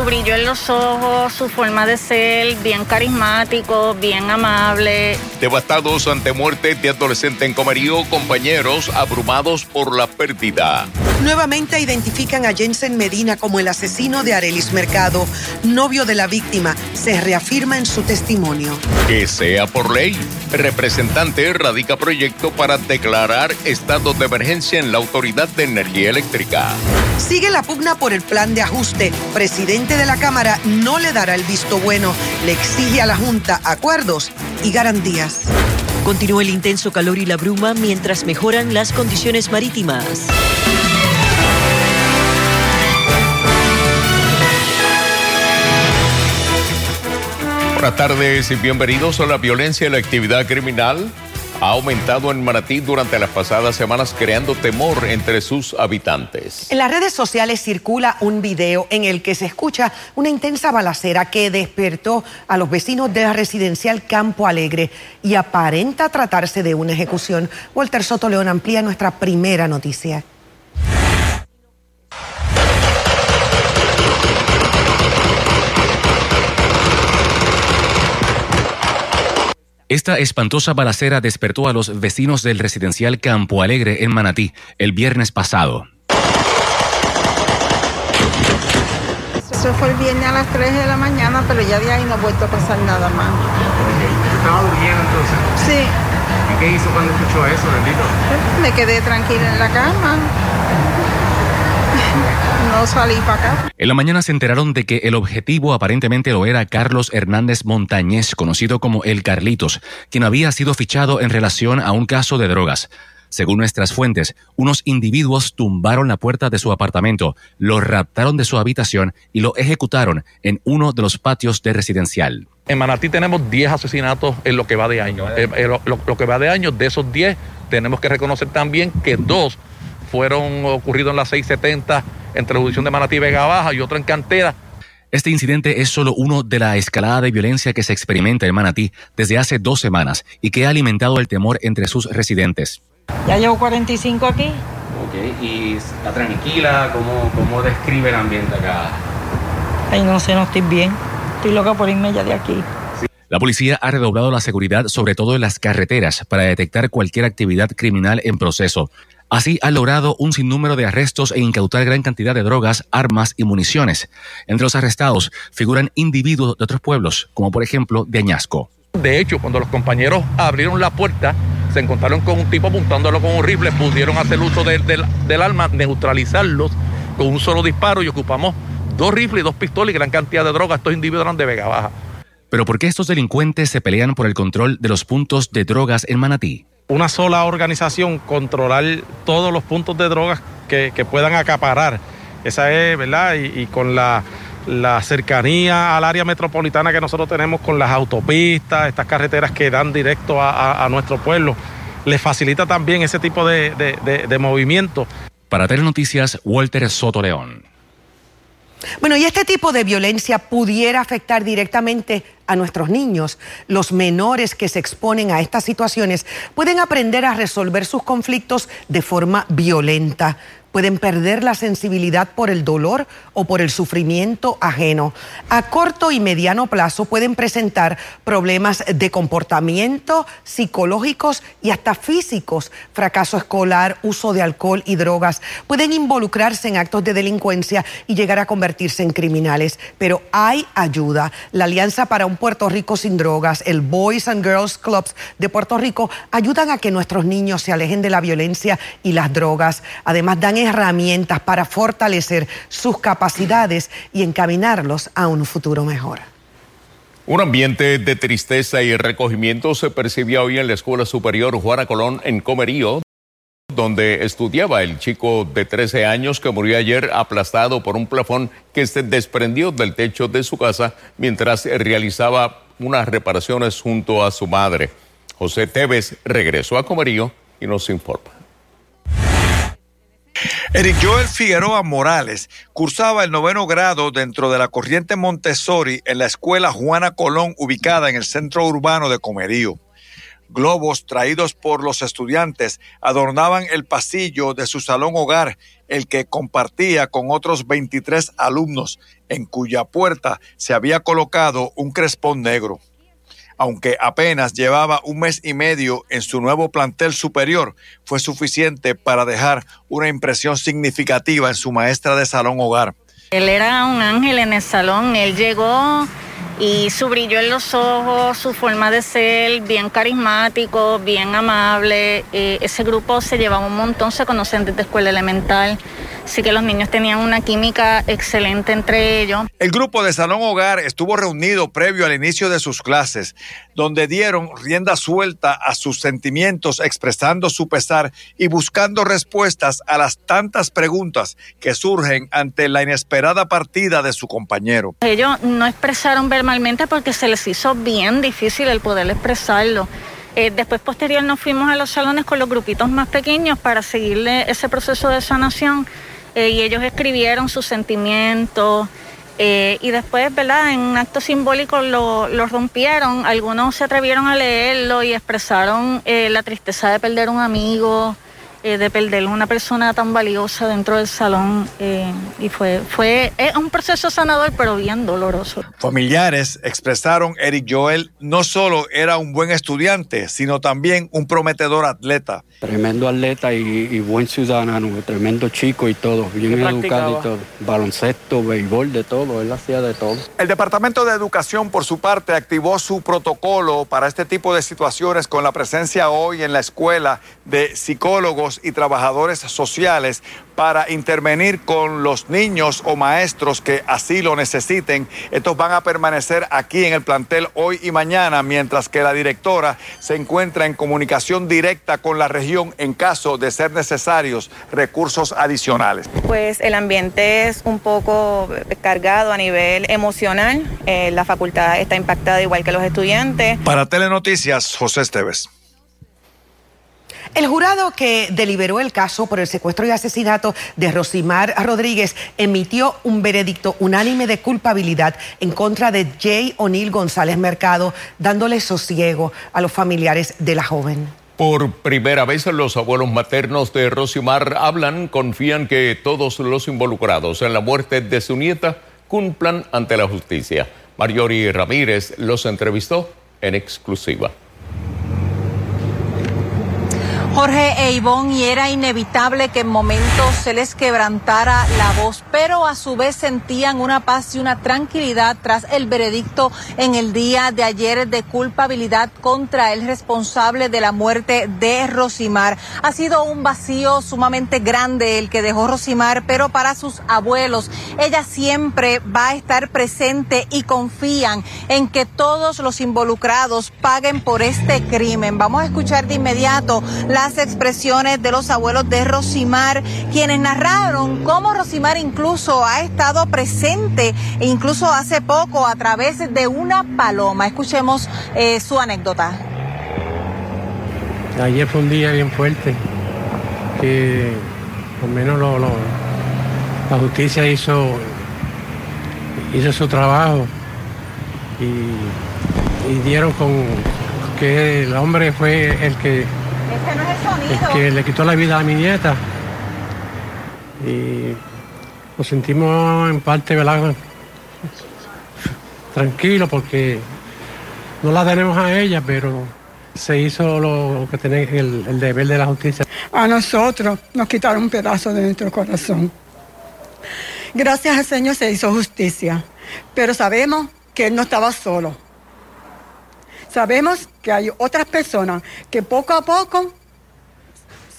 su brillo en los ojos, su forma de ser, bien carismático, bien amable. Devastados ante muerte de adolescente en Comerío, compañeros abrumados por la pérdida. Nuevamente identifican a Jensen Medina como el asesino de Arelis Mercado, novio de la víctima. Se reafirma en su testimonio. Que sea por ley. Representante radica proyecto para declarar estado de emergencia en la Autoridad de Energía Eléctrica. Sigue la pugna por el plan de ajuste. Presidente de la Cámara no le dará el visto bueno. Le exige a la Junta acuerdos y garantías. Continúa el intenso calor y la bruma mientras mejoran las condiciones marítimas. Buenas tardes y bienvenidos a la violencia y la actividad criminal ha aumentado en Manatí durante las pasadas semanas creando temor entre sus habitantes. En las redes sociales circula un video en el que se escucha una intensa balacera que despertó a los vecinos de la residencial Campo Alegre y aparenta tratarse de una ejecución. Walter Soto León amplía nuestra primera noticia. Esta espantosa balacera despertó a los vecinos del residencial Campo Alegre en Manatí el viernes pasado. Eso fue el viernes a las 3 de la mañana, pero ya de ahí no ha vuelto a pasar nada más. ¿Estaba durmiendo entonces? Sí. ¿Y qué hizo cuando escuchó eso, bendito? Me quedé tranquila en la cama no salí para acá. En la mañana se enteraron de que el objetivo aparentemente lo era Carlos Hernández Montañez, conocido como El Carlitos, quien había sido fichado en relación a un caso de drogas. Según nuestras fuentes, unos individuos tumbaron la puerta de su apartamento, lo raptaron de su habitación y lo ejecutaron en uno de los patios de residencial. En Manatí tenemos 10 asesinatos en lo que va de año. Eh, eh, lo, lo, que va de año, de esos 10, tenemos que reconocer también que dos fueron ocurridos en la 670 entre la jurisdicción de Manatí y Vega Baja y otro en Cantera. Este incidente es solo uno de la escalada de violencia que se experimenta en Manatí desde hace dos semanas y que ha alimentado el temor entre sus residentes. Ya llevo 45 aquí. Ok, ¿y está tranquila? ¿Cómo, cómo describe el ambiente acá? Ay, no sé, no estoy bien. Estoy loca por irme ya de aquí. La policía ha redoblado la seguridad, sobre todo en las carreteras, para detectar cualquier actividad criminal en proceso. Así ha logrado un sinnúmero de arrestos e incautar gran cantidad de drogas, armas y municiones. Entre los arrestados figuran individuos de otros pueblos, como por ejemplo de Añasco. De hecho, cuando los compañeros abrieron la puerta, se encontraron con un tipo apuntándolo con un rifle, pudieron hacer uso del arma, neutralizarlos con un solo disparo y ocupamos dos rifles y dos pistolas y gran cantidad de drogas. Estos individuos eran de Vega Baja. Pero ¿por qué estos delincuentes se pelean por el control de los puntos de drogas en Manatí? Una sola organización controlar todos los puntos de drogas que, puedan acaparar. Esa es, ¿verdad? Y, con la, cercanía al área metropolitana que nosotros tenemos con las autopistas, estas carreteras que dan directo a, nuestro pueblo, les facilita también ese tipo de, de movimiento. Para Noticias, Walter Soto León. Bueno, y este tipo de violencia pudiera afectar directamente a nuestros niños. Los menores que se exponen a estas situaciones pueden aprender a resolver sus conflictos de forma violenta pueden perder la sensibilidad por el dolor o por el sufrimiento ajeno. A corto y mediano plazo pueden presentar problemas de comportamiento, psicológicos y hasta físicos, fracaso escolar, uso de alcohol y drogas. Pueden involucrarse en actos de delincuencia y llegar a convertirse en criminales. Pero hay ayuda. La Alianza para un Puerto Rico sin drogas, el Boys and Girls Clubs de Puerto Rico ayudan a que nuestros niños se alejen de la violencia y las drogas. Además dan herramientas para fortalecer sus capacidades y encaminarlos a un futuro mejor. Un ambiente de tristeza y recogimiento se percibía hoy en la Escuela Superior Juana Colón en Comerío, donde estudiaba el chico de 13 años que murió ayer aplastado por un plafón que se desprendió del techo de su casa mientras realizaba unas reparaciones junto a su madre. José Tevez regresó a Comerío y nos informa. Eric Joel Figueroa Morales cursaba el noveno grado dentro de la corriente Montessori en la escuela Juana Colón ubicada en el centro urbano de Comerío. Globos traídos por los estudiantes adornaban el pasillo de su salón hogar el que compartía con otros 23 alumnos, en cuya puerta se había colocado un crespón negro. Aunque apenas llevaba un mes y medio en su nuevo plantel superior, fue suficiente para dejar una impresión significativa en su maestra de salón hogar. Él era un ángel en el salón, él llegó y su brillo en los ojos, su forma de ser, bien carismático, bien amable. Eh, ese grupo se llevaba un montón, se conocen desde escuela elemental. Así que los niños tenían una química excelente entre ellos. El grupo de Salón Hogar estuvo reunido previo al inicio de sus clases, donde dieron rienda suelta a sus sentimientos, expresando su pesar y buscando respuestas a las tantas preguntas que surgen ante la inesperada partida de su compañero. Ellos no expresaron verbalmente porque se les hizo bien difícil el poder expresarlo. Eh, después, posterior, nos fuimos a los salones con los grupitos más pequeños para seguirle ese proceso de sanación eh, y ellos escribieron sus sentimientos. Eh, y después, ¿verdad? En un acto simbólico lo, lo, rompieron. Algunos se atrevieron a leerlo y expresaron la tristeza de perder un amigo, eh, de perder una persona tan valiosa dentro del salón eh, y fue, fue un proceso sanador pero bien doloroso. Familiares expresaron Eric Joel no solo era un buen estudiante, sino también un prometedor atleta. Tremendo atleta y, buen ciudadano, tremendo chico y todo, bien educado y todo. Baloncesto, béisbol, de todo, él hacía de todo. El Departamento de Educación, por su parte, activó su protocolo para este tipo de situaciones con la presencia hoy en la escuela de psicólogos y trabajadores sociales para intervenir con los niños o maestros que así lo necesiten. Estos van a permanecer aquí en el plantel hoy y mañana, mientras que la directora se encuentra en comunicación directa con la región en caso de ser necesarios recursos adicionales. Pues el ambiente es un poco cargado a nivel emocional. Eh, la facultad está impactada igual que los estudiantes. Para Telenoticias, José Esteves. El jurado que deliberó el caso por el secuestro y asesinato de Rosimar Rodríguez emitió un veredicto unánime de culpabilidad en contra de Jay O'Neill González Mercado, dándole sosiego a los familiares de la joven. Por primera vez los abuelos maternos de Rosimar hablan, confían que todos los involucrados en la muerte de su nieta cumplan ante la justicia. Mariori Ramírez los entrevistó en exclusiva. Jorge e Ivonne, y era inevitable que en momentos se les quebrantara la voz, pero a su vez sentían una paz y una tranquilidad tras el veredicto en el día de ayer de culpabilidad contra el responsable de la muerte de Rosimar. Ha sido un vacío sumamente grande el que dejó Rosimar, pero para sus abuelos, ella siempre va a estar presente y confían en que todos los involucrados paguen por este crimen. Vamos a escuchar de inmediato la las expresiones de los abuelos de Rosimar, quienes narraron cómo Rosimar incluso ha estado presente, e incluso hace poco, a través de una paloma. Escuchemos eh, su anécdota. Ayer fue un día bien fuerte, que por lo menos lo, la justicia hizo, hizo su trabajo y dieron con que el hombre fue el que que le quitó la vida a mi nieta. Y nos sentimos en parte, ¿verdad? Tranquilo porque no la tenemos a ella, pero se hizo lo que tiene el, el deber de la justicia. A nosotros nos quitaron un pedazo de nuestro corazón. Gracias al Señor se hizo justicia, pero sabemos que Él no estaba solo. Sabemos que hay otras personas que poco a poco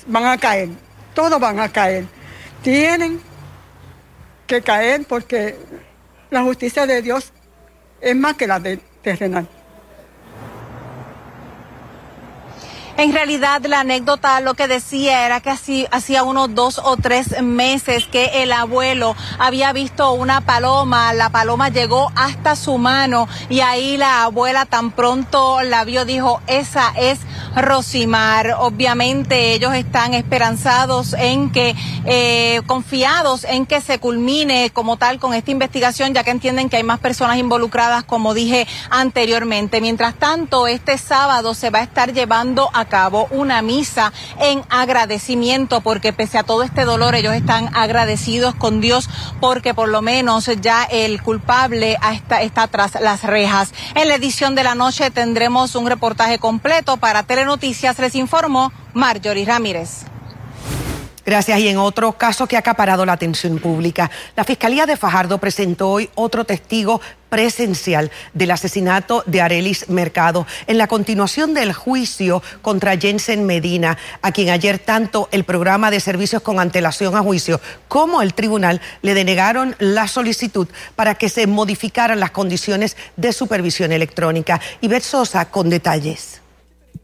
van a caer, todos van a caer. Tienen que caer porque la justicia de Dios es más que la de terrenal. En realidad la anécdota lo que decía era que así hacía unos dos o tres meses que el abuelo había visto una paloma, la paloma llegó hasta su mano y ahí la abuela tan pronto la vio dijo esa es Rosimar. Obviamente ellos están esperanzados en que, eh, confiados en que se culmine como tal con esta investigación, ya que entienden que hay más personas involucradas, como dije anteriormente. Mientras tanto, este sábado se va a estar llevando a cabo una misa en agradecimiento, porque pese a todo este dolor, ellos están agradecidos con Dios, porque por lo menos ya el culpable está, está tras las rejas. En la edición de la noche tendremos un reportaje completo para Telenoticias, les informó Marjorie Ramírez. Gracias. Y en otro caso que ha acaparado la atención pública, la Fiscalía de Fajardo presentó hoy otro testigo presencial del asesinato de Arelis Mercado en la continuación del juicio contra Jensen Medina, a quien ayer tanto el programa de servicios con antelación a juicio como el tribunal le denegaron la solicitud para que se modificaran las condiciones de supervisión electrónica. Ivette Sosa con detalles.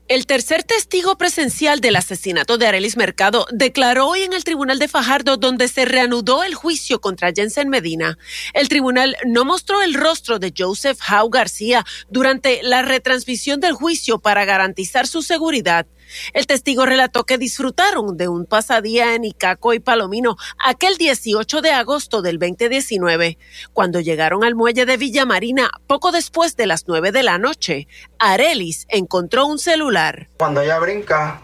El tercer testigo presencial del asesinato de Arelis Mercado declaró hoy en el Tribunal de Fajardo donde se reanudó el juicio contra Jensen Medina. El tribunal no mostró el rostro de Joseph Howe García durante la retransmisión del juicio para garantizar su seguridad. El testigo relató que disfrutaron de un pasadía en Icaco y Palomino aquel 18 de agosto del 2019. Cuando llegaron al muelle de Villa Marina, poco después de las 9 de la noche, Arelis encontró un celular. Cuando ella brinca,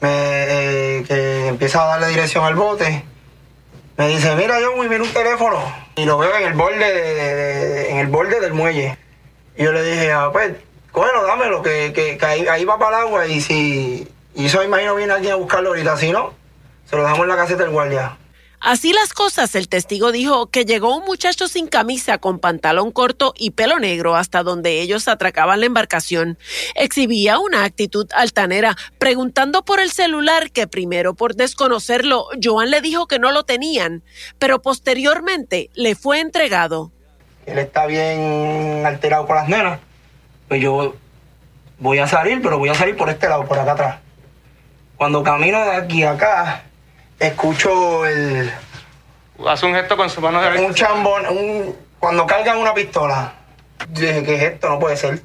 me, que empieza a darle dirección al bote, me dice, mira yo muy bien un teléfono. Y lo veo en el borde, en el borde del muelle. Y yo le dije, ah, pues bueno, dámelo, que, que, que ahí, va para el agua y si. Y eso imagino viene alguien a buscarlo ahorita, si no, se lo dejamos en la caseta del guardia. Así las cosas, el testigo dijo que llegó un muchacho sin camisa con pantalón corto y pelo negro hasta donde ellos atracaban la embarcación. Exhibía una actitud altanera, preguntando por el celular que primero por desconocerlo, Joan le dijo que no lo tenían, pero posteriormente le fue entregado. Él está bien alterado con las nenas pues yo voy a salir, pero voy a salir por este lado, por acá atrás. Cuando camino de aquí a acá, escucho el... Hace un gesto con su mano derecha. Un chambón, un, cuando cargan una pistola. dije, ¿qué es esto? No puede ser.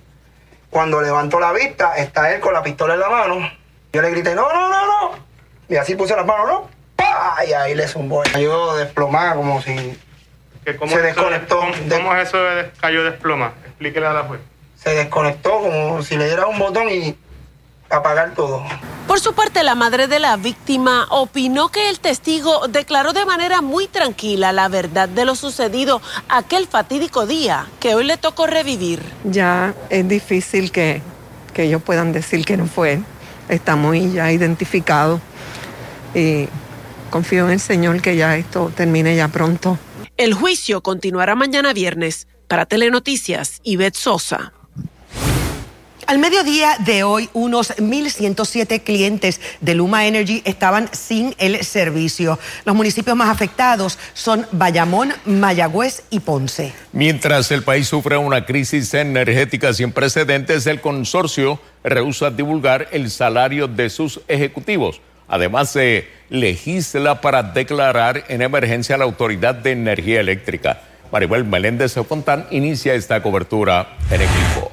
Cuando levanto la vista, está él con la pistola en la mano. Yo le grité, no, no, no, no. Y así puse las manos, ¿no? Y ahí le zumbó. Cayó desplomada como si se desconectó. ¿Cómo, es eso de cayó desploma? Explíquele a la juez se desconectó como si le diera un botón y apagar todo. Por su parte, la madre de la víctima opinó que el testigo declaró de manera muy tranquila la verdad de lo sucedido aquel fatídico día que hoy le tocó revivir. Ya es difícil que, que ellos puedan decir que no fue. Está muy ya identificado y confío en el Señor que ya esto termine ya pronto. El juicio continuará mañana viernes. Para Telenoticias, Ivette Sosa. Al mediodía de hoy, unos 1.107 clientes de Luma Energy estaban sin el servicio. Los municipios más afectados son Bayamón, Mayagüez y Ponce. Mientras el país sufre una crisis energética sin precedentes, el consorcio rehúsa divulgar el salario de sus ejecutivos. Además, se legisla para declarar en emergencia a la Autoridad de Energía Eléctrica. Maribel Meléndez Fontán inicia esta cobertura en equipo.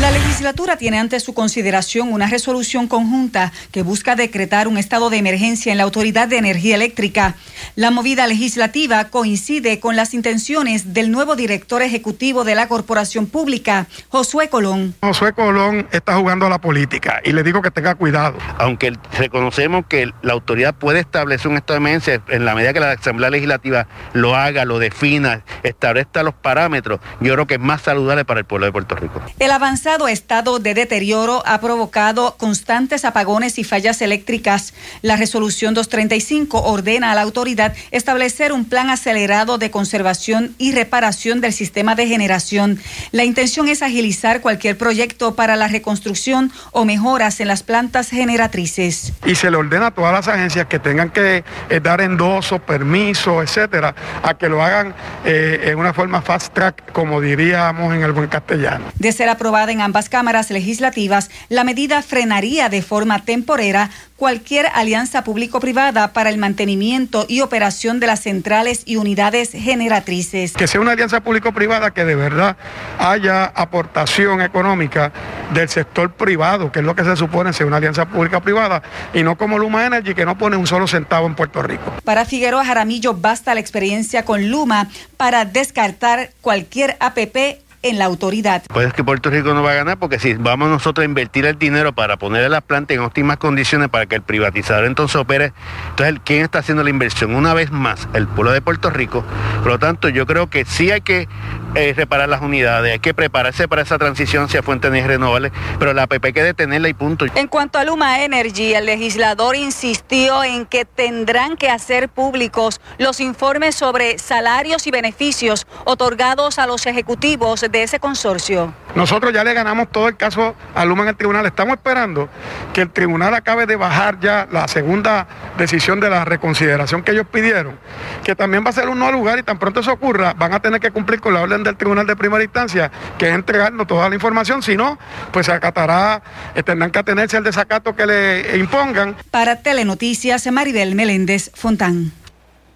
La legislatura tiene ante su consideración una resolución conjunta que busca decretar un estado de emergencia en la Autoridad de Energía Eléctrica. La movida legislativa coincide con las intenciones del nuevo director ejecutivo de la Corporación Pública, Josué Colón. Josué Colón está jugando a la política y le digo que tenga cuidado. Aunque reconocemos que la autoridad puede establecer un estado de emergencia en la medida que la Asamblea Legislativa lo haga, lo defina, establezca los parámetros, yo creo que es más saludable para el pueblo de Puerto Rico. El avanzado estado de deterioro ha provocado constantes apagones y fallas eléctricas. La resolución 235 ordena a la autoridad establecer un plan acelerado de conservación y reparación del sistema de generación. La intención es agilizar cualquier proyecto para la reconstrucción o mejoras en las plantas generatrices. Y se le ordena a todas las agencias que tengan que eh, dar endoso, permiso, etcétera, a que lo hagan eh, en una forma fast track, como diríamos en el buen castellano. De ser aprobada en ambas cámaras, legislativas, la medida frenaría de forma temporera cualquier alianza público-privada para el mantenimiento y operación de las centrales y unidades generatrices. Que sea una alianza público-privada que de verdad haya aportación económica del sector privado, que es lo que se supone ser una alianza pública-privada, y no como Luma Energy, que no pone un solo centavo en Puerto Rico. Para Figueroa Jaramillo basta la experiencia con Luma para descartar cualquier APP en la autoridad. Pues es que Puerto Rico no va a ganar porque si vamos nosotros a invertir el dinero para poner las plantas en óptimas condiciones para que el privatizador entonces opere, entonces ¿quién está haciendo la inversión? Una vez más, el pueblo de Puerto Rico. Por lo tanto, yo creo que sí hay que eh, reparar las unidades, hay que prepararse para esa transición hacia fuentes de renovables, pero la APP hay que detenerla y punto. En cuanto a Luma Energy, el legislador insistió en que tendrán que hacer públicos los informes sobre salarios y beneficios otorgados a los ejecutivos de ese consorcio. Nosotros ya le ganamos todo el caso a Luma en el tribunal. Estamos esperando que el tribunal acabe de bajar ya la segunda decisión de la reconsideración que ellos pidieron, que también va a ser un no lugar y tan pronto eso ocurra, van a tener que cumplir con la orden del tribunal de primera instancia, que es entregarnos toda la información, si no, pues se acatará, eh, tendrán que atenerse al desacato que le impongan. Para Telenoticias, Maribel Meléndez Fontán.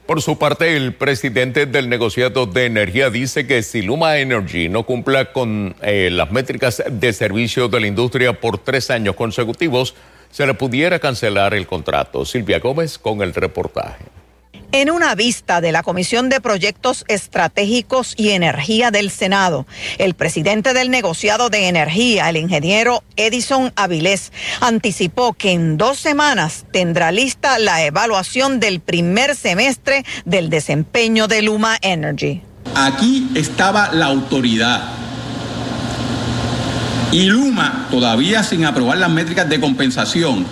Por su parte, el presidente del negociado de energía dice que si Luma Energy no cumpla con eh, las métricas de servicio de la industria por tres años consecutivos, se le pudiera cancelar el contrato. Silvia Gómez con el reportaje. En una vista de la Comisión de Proyectos Estratégicos y Energía del Senado, el presidente del negociado de energía, el ingeniero Edison Avilés, anticipó que en dos semanas tendrá lista la evaluación del primer semestre del desempeño de Luma Energy. Aquí estaba la autoridad. Y Luma, todavía sin aprobar las métricas de compensación,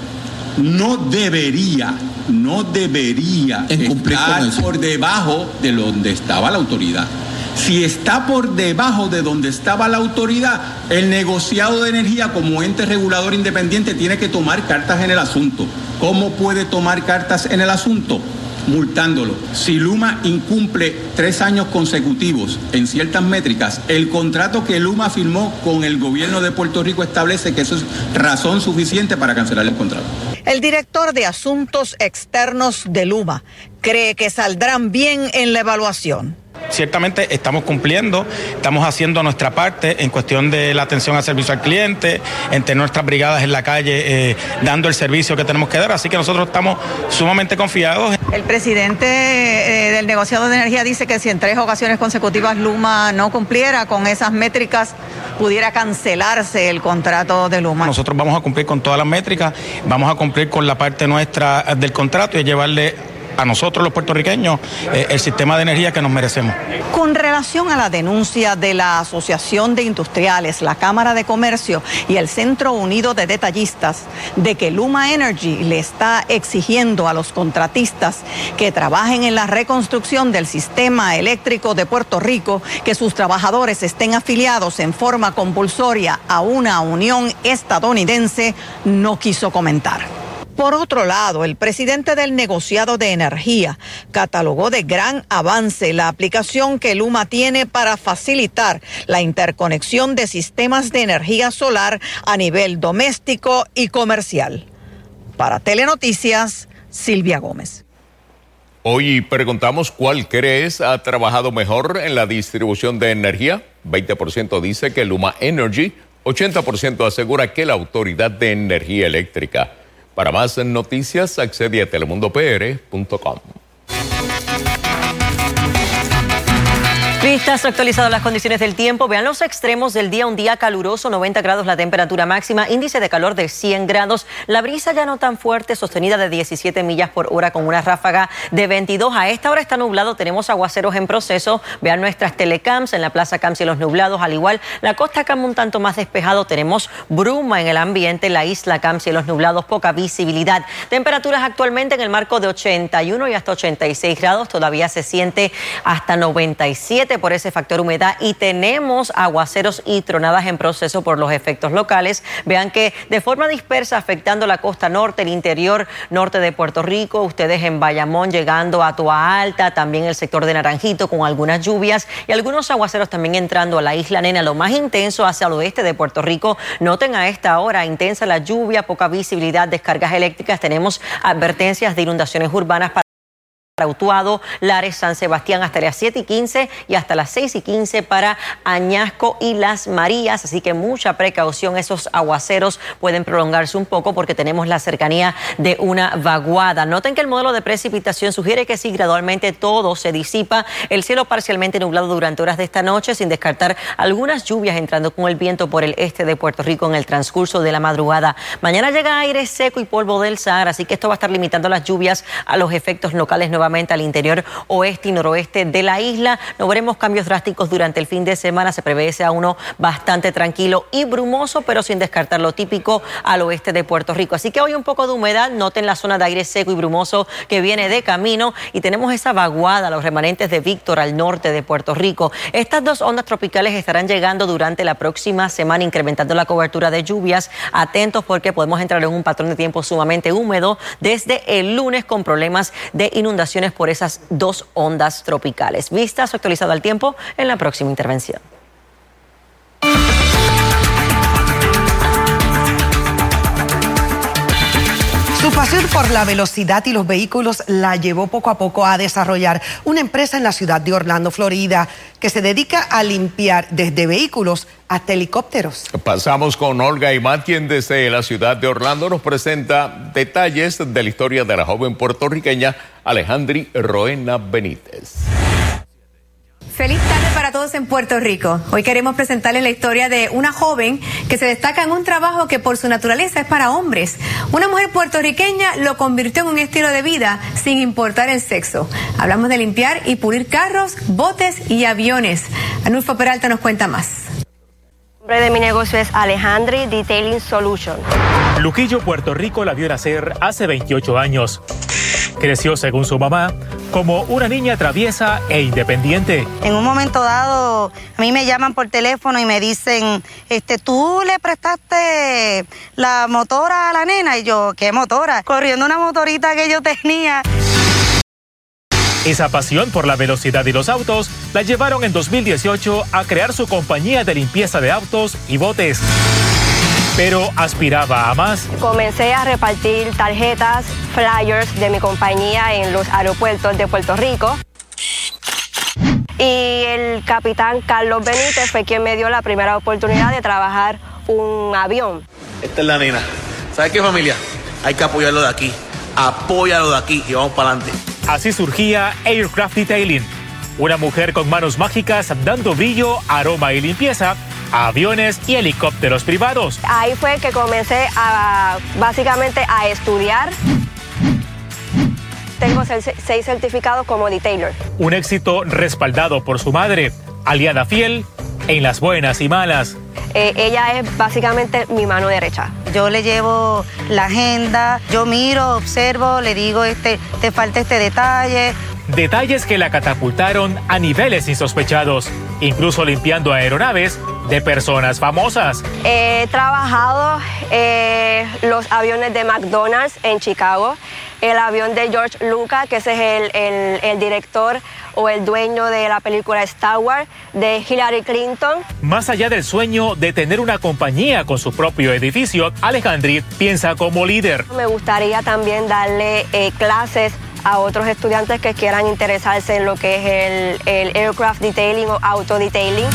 no debería, no debería estar por debajo de donde estaba la autoridad. Si está por debajo de donde estaba la autoridad, el negociado de energía como ente regulador independiente tiene que tomar cartas en el asunto. ¿Cómo puede tomar cartas en el asunto? multándolo. Si Luma incumple tres años consecutivos en ciertas métricas, el contrato que Luma firmó con el gobierno de Puerto Rico establece que eso es razón suficiente para cancelar el contrato. El director de Asuntos Externos de Luma cree que saldrán bien en la evaluación ciertamente estamos cumpliendo, estamos haciendo nuestra parte en cuestión de la atención al servicio al cliente, entre nuestras brigadas en la calle eh, dando el servicio que tenemos que dar, así que nosotros estamos sumamente confiados. El presidente eh, del negociado de energía dice que si en tres ocasiones consecutivas Luma no cumpliera con esas métricas, pudiera cancelarse el contrato de Luma. Nosotros vamos a cumplir con todas las métricas, vamos a cumplir con la parte nuestra del contrato y llevarle a nosotros los puertorriqueños eh, el sistema de energía que nos merecemos. Con relación a la denuncia de la Asociación de Industriales, la Cámara de Comercio y el Centro Unido de Detallistas de que Luma Energy le está exigiendo a los contratistas que trabajen en la reconstrucción del sistema eléctrico de Puerto Rico que sus trabajadores estén afiliados en forma compulsoria a una unión estadounidense, no quiso comentar. Por otro lado, el presidente del negociado de energía catalogó de gran avance la aplicación que Luma tiene para facilitar la interconexión de sistemas de energía solar a nivel doméstico y comercial. Para Telenoticias, Silvia Gómez. Hoy preguntamos cuál crees ha trabajado mejor en la distribución de energía. 20% dice que Luma Energy, 80% asegura que la Autoridad de Energía Eléctrica. Para más noticias, accede a telemundopr.com. Vistas actualizadas las condiciones del tiempo. Vean los extremos del día. Un día caluroso, 90 grados la temperatura máxima, índice de calor de 100 grados. La brisa ya no tan fuerte, sostenida de 17 millas por hora con una ráfaga de 22. A esta hora está nublado, tenemos aguaceros en proceso. Vean nuestras telecams en la Plaza Camps y los nublados. Al igual, la costa Cam un tanto más despejado. Tenemos bruma en el ambiente, la isla Camps y los nublados, poca visibilidad. Temperaturas actualmente en el marco de 81 y hasta 86 grados. Todavía se siente hasta 97 por ese factor humedad y tenemos aguaceros y tronadas en proceso por los efectos locales. Vean que de forma dispersa afectando la costa norte, el interior norte de Puerto Rico, ustedes en Bayamón llegando a Toa Alta, también el sector de Naranjito con algunas lluvias y algunos aguaceros también entrando a la isla Nena, lo más intenso hacia el oeste de Puerto Rico. Noten a esta hora intensa la lluvia, poca visibilidad, descargas eléctricas, tenemos advertencias de inundaciones urbanas para Utuado, Lares, San Sebastián hasta las 7 y 15 y hasta las 6 y 15 para Añasco y Las Marías. Así que mucha precaución, esos aguaceros pueden prolongarse un poco porque tenemos la cercanía de una vaguada. Noten que el modelo de precipitación sugiere que sí, gradualmente todo se disipa. El cielo parcialmente nublado durante horas de esta noche, sin descartar algunas lluvias entrando con el viento por el este de Puerto Rico en el transcurso de la madrugada. Mañana llega aire seco y polvo del Sahara, así que esto va a estar limitando las lluvias a los efectos locales al interior oeste y noroeste de la isla. No veremos cambios drásticos durante el fin de semana. Se prevé ese a uno bastante tranquilo y brumoso, pero sin descartar lo típico al oeste de Puerto Rico. Así que hoy un poco de humedad. Noten la zona de aire seco y brumoso que viene de camino y tenemos esa vaguada, los remanentes de Víctor al norte de Puerto Rico. Estas dos ondas tropicales estarán llegando durante la próxima semana, incrementando la cobertura de lluvias. Atentos porque podemos entrar en un patrón de tiempo sumamente húmedo desde el lunes con problemas de inundación por esas dos ondas tropicales. Vistas actualizado al tiempo en la próxima intervención. Su pasión por la velocidad y los vehículos la llevó poco a poco a desarrollar una empresa en la ciudad de Orlando, Florida, que se dedica a limpiar desde vehículos hasta helicópteros. Pasamos con Olga Imad, quien desde la ciudad de Orlando nos presenta detalles de la historia de la joven puertorriqueña Alejandri Roena Benítez. Feliz tarde para todos en Puerto Rico. Hoy queremos presentarles la historia de una joven que se destaca en un trabajo que por su naturaleza es para hombres. Una mujer puertorriqueña lo convirtió en un estilo de vida sin importar el sexo. Hablamos de limpiar y pulir carros, botes y aviones. Anulfo Peralta nos cuenta más. El nombre de mi negocio es Alejandri Detailing Solution. Luquillo, Puerto Rico la vio nacer hace 28 años. Creció, según su mamá, como una niña traviesa e independiente. En un momento dado, a mí me llaman por teléfono y me dicen, este, tú le prestaste la motora a la nena. Y yo, ¿qué motora? Corriendo una motorita que yo tenía. Esa pasión por la velocidad y los autos la llevaron en 2018 a crear su compañía de limpieza de autos y botes. Pero aspiraba a más. Comencé a repartir tarjetas, flyers de mi compañía en los aeropuertos de Puerto Rico. Y el capitán Carlos Benítez fue quien me dio la primera oportunidad de trabajar un avión. Esta es la nena. ¿Sabes qué familia? Hay que apoyarlo de aquí. Apóyalo de aquí y vamos para adelante. Así surgía Aircraft Detailing, una mujer con manos mágicas dando brillo, aroma y limpieza aviones y helicópteros privados. Ahí fue que comencé a básicamente a estudiar. Tengo seis certificados como detailer. Un éxito respaldado por su madre, aliada fiel en las buenas y malas. Eh, ella es básicamente mi mano derecha. Yo le llevo la agenda, yo miro, observo, le digo, este, te falta este detalle. Detalles que la catapultaron a niveles insospechados, incluso limpiando aeronaves de personas famosas. He trabajado eh, los aviones de McDonald's en Chicago, el avión de George Lucas, que ese es el, el director o el dueño de la película Star Wars de Hillary Clinton. Más allá del sueño de tener una compañía con su propio edificio, Alejandri piensa como líder. Me gustaría también darle eh, clases a otros estudiantes que quieran interesarse en lo que es el, el aircraft detailing o auto detailing.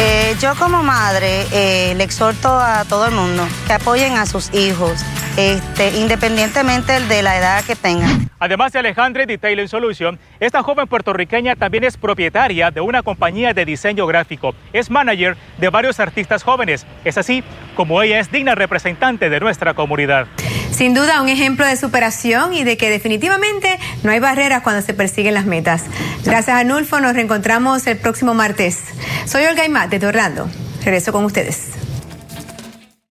Eh, yo como madre eh, le exhorto a todo el mundo que apoyen a sus hijos, este, independientemente de la edad que tengan. Además de Alejandra Detailing Solution, esta joven puertorriqueña también es propietaria de una compañía de diseño gráfico. Es manager de varios artistas jóvenes. Es así como ella es digna representante de nuestra comunidad. Sin duda, un ejemplo de superación y de que definitivamente no hay barreras cuando se persiguen las metas. Gracias a Nulfo, nos reencontramos el próximo martes. Soy Olga Imate de Orlando. Regreso con ustedes.